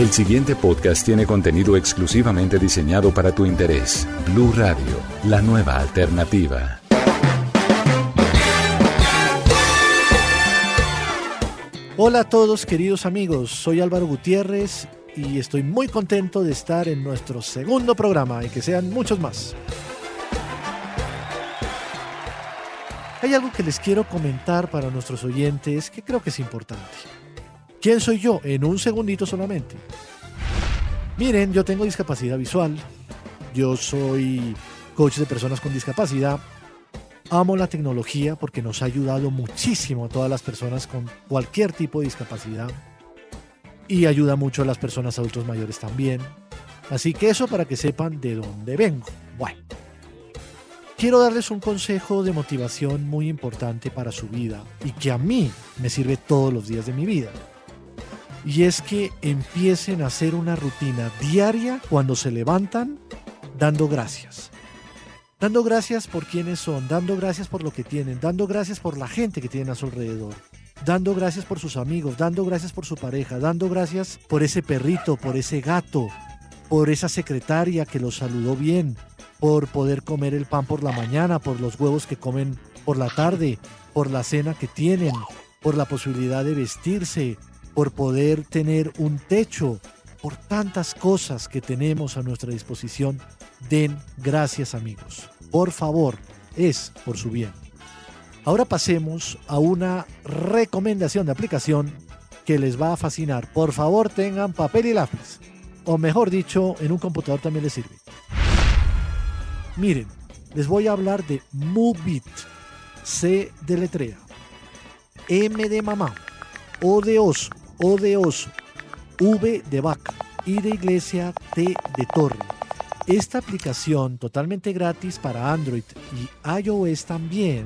El siguiente podcast tiene contenido exclusivamente diseñado para tu interés. Blue Radio, la nueva alternativa. Hola a todos queridos amigos, soy Álvaro Gutiérrez y estoy muy contento de estar en nuestro segundo programa y que sean muchos más. Hay algo que les quiero comentar para nuestros oyentes que creo que es importante. ¿Quién soy yo? En un segundito solamente. Miren, yo tengo discapacidad visual. Yo soy coach de personas con discapacidad. Amo la tecnología porque nos ha ayudado muchísimo a todas las personas con cualquier tipo de discapacidad. Y ayuda mucho a las personas adultos mayores también. Así que eso para que sepan de dónde vengo. Bueno. Quiero darles un consejo de motivación muy importante para su vida y que a mí me sirve todos los días de mi vida y es que empiecen a hacer una rutina diaria cuando se levantan dando gracias. Dando gracias por quienes son, dando gracias por lo que tienen, dando gracias por la gente que tienen a su alrededor, dando gracias por sus amigos, dando gracias por su pareja, dando gracias por ese perrito, por ese gato, por esa secretaria que los saludó bien, por poder comer el pan por la mañana, por los huevos que comen por la tarde, por la cena que tienen, por la posibilidad de vestirse, por poder tener un techo, por tantas cosas que tenemos a nuestra disposición. Den gracias amigos. Por favor, es por su bien. Ahora pasemos a una recomendación de aplicación que les va a fascinar. Por favor, tengan papel y lápiz. O mejor dicho, en un computador también les sirve. Miren, les voy a hablar de Movit. C de letrea. M de mamá. O de oso. O de oso, V de vaca y de iglesia, T de torre. Esta aplicación totalmente gratis para Android y iOS también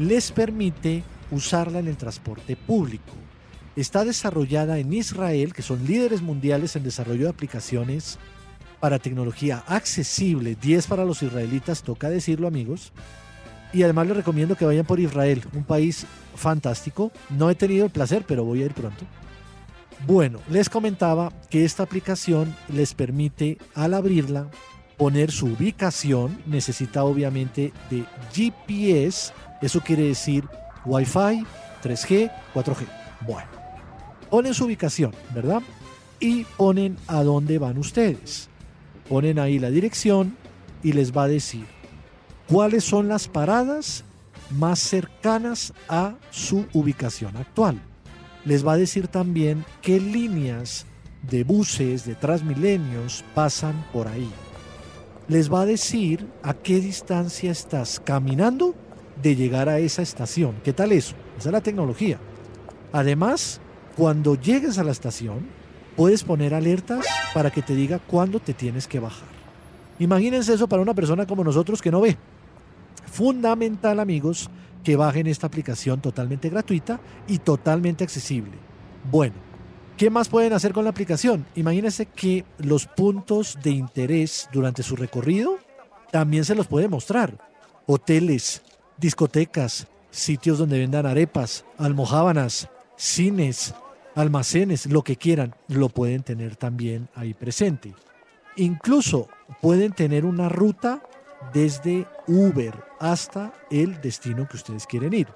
les permite usarla en el transporte público. Está desarrollada en Israel, que son líderes mundiales en desarrollo de aplicaciones para tecnología accesible. 10 para los israelitas, toca decirlo amigos. Y además les recomiendo que vayan por Israel, un país fantástico. No he tenido el placer, pero voy a ir pronto. Bueno, les comentaba que esta aplicación les permite al abrirla poner su ubicación, necesita obviamente de GPS, eso quiere decir Wi-Fi, 3G, 4G. Bueno, ponen su ubicación, ¿verdad? Y ponen a dónde van ustedes. Ponen ahí la dirección y les va a decir cuáles son las paradas más cercanas a su ubicación actual les va a decir también qué líneas de buses, de Transmilenios pasan por ahí. Les va a decir a qué distancia estás caminando de llegar a esa estación. ¿Qué tal eso? Esa es la tecnología. Además, cuando llegues a la estación, puedes poner alertas para que te diga cuándo te tienes que bajar. Imagínense eso para una persona como nosotros que no ve. Fundamental, amigos, que bajen esta aplicación totalmente gratuita y totalmente accesible. Bueno, ¿qué más pueden hacer con la aplicación? Imagínense que los puntos de interés durante su recorrido también se los puede mostrar. Hoteles, discotecas, sitios donde vendan arepas, almohábanas, cines, almacenes, lo que quieran, lo pueden tener también ahí presente. Incluso pueden tener una ruta desde Uber hasta el destino que ustedes quieren ir.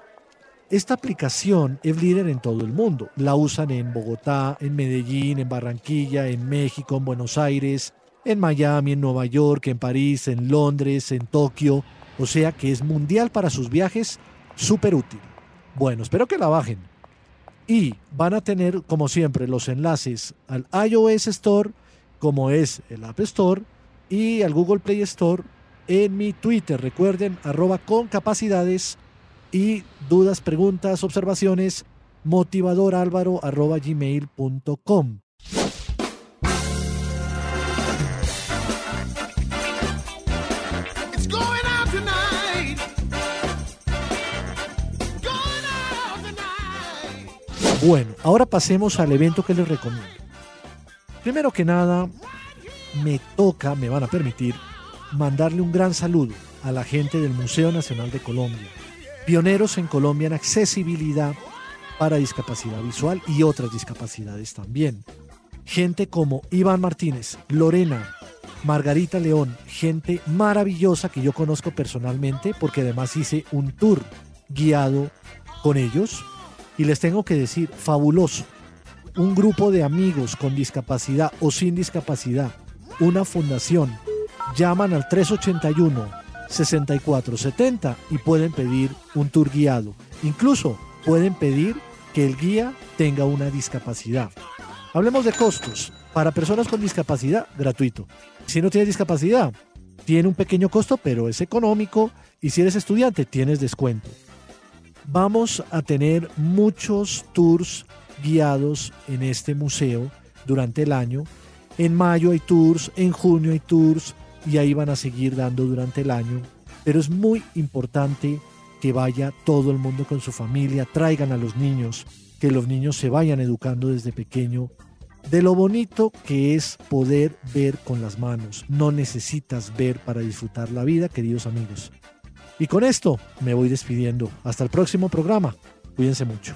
Esta aplicación es líder en todo el mundo. La usan en Bogotá, en Medellín, en Barranquilla, en México, en Buenos Aires, en Miami, en Nueva York, en París, en Londres, en Tokio. O sea que es mundial para sus viajes, súper útil. Bueno, espero que la bajen. Y van a tener, como siempre, los enlaces al iOS Store, como es el App Store, y al Google Play Store en mi Twitter. Recuerden, arroba con capacidades y dudas, preguntas, observaciones, motivadorálvaro arroba gmail.com. Bueno, ahora pasemos al evento que les recomiendo. Primero que nada, me toca, me van a permitir, mandarle un gran saludo a la gente del Museo Nacional de Colombia, pioneros en Colombia en accesibilidad para discapacidad visual y otras discapacidades también. gente como Iván Martínez, Lorena, Margarita León, gente maravillosa que yo conozco personalmente porque además hice un tour guiado con ellos y les tengo que decir, fabuloso. Un grupo de amigos con discapacidad o sin discapacidad, una fundación, llaman al 381 6470 y pueden pedir un tour guiado. Incluso pueden pedir que el guía tenga una discapacidad. Hablemos de costos. Para personas con discapacidad, gratuito. Si no tienes discapacidad, tiene un pequeño costo, pero es económico. Y si eres estudiante, tienes descuento. Vamos a tener muchos tours guiados en este museo durante el año. En mayo hay tours, en junio hay tours y ahí van a seguir dando durante el año. Pero es muy importante que vaya todo el mundo con su familia, traigan a los niños, que los niños se vayan educando desde pequeño de lo bonito que es poder ver con las manos. No necesitas ver para disfrutar la vida, queridos amigos. Y con esto me voy despidiendo. Hasta el próximo programa. Cuídense mucho.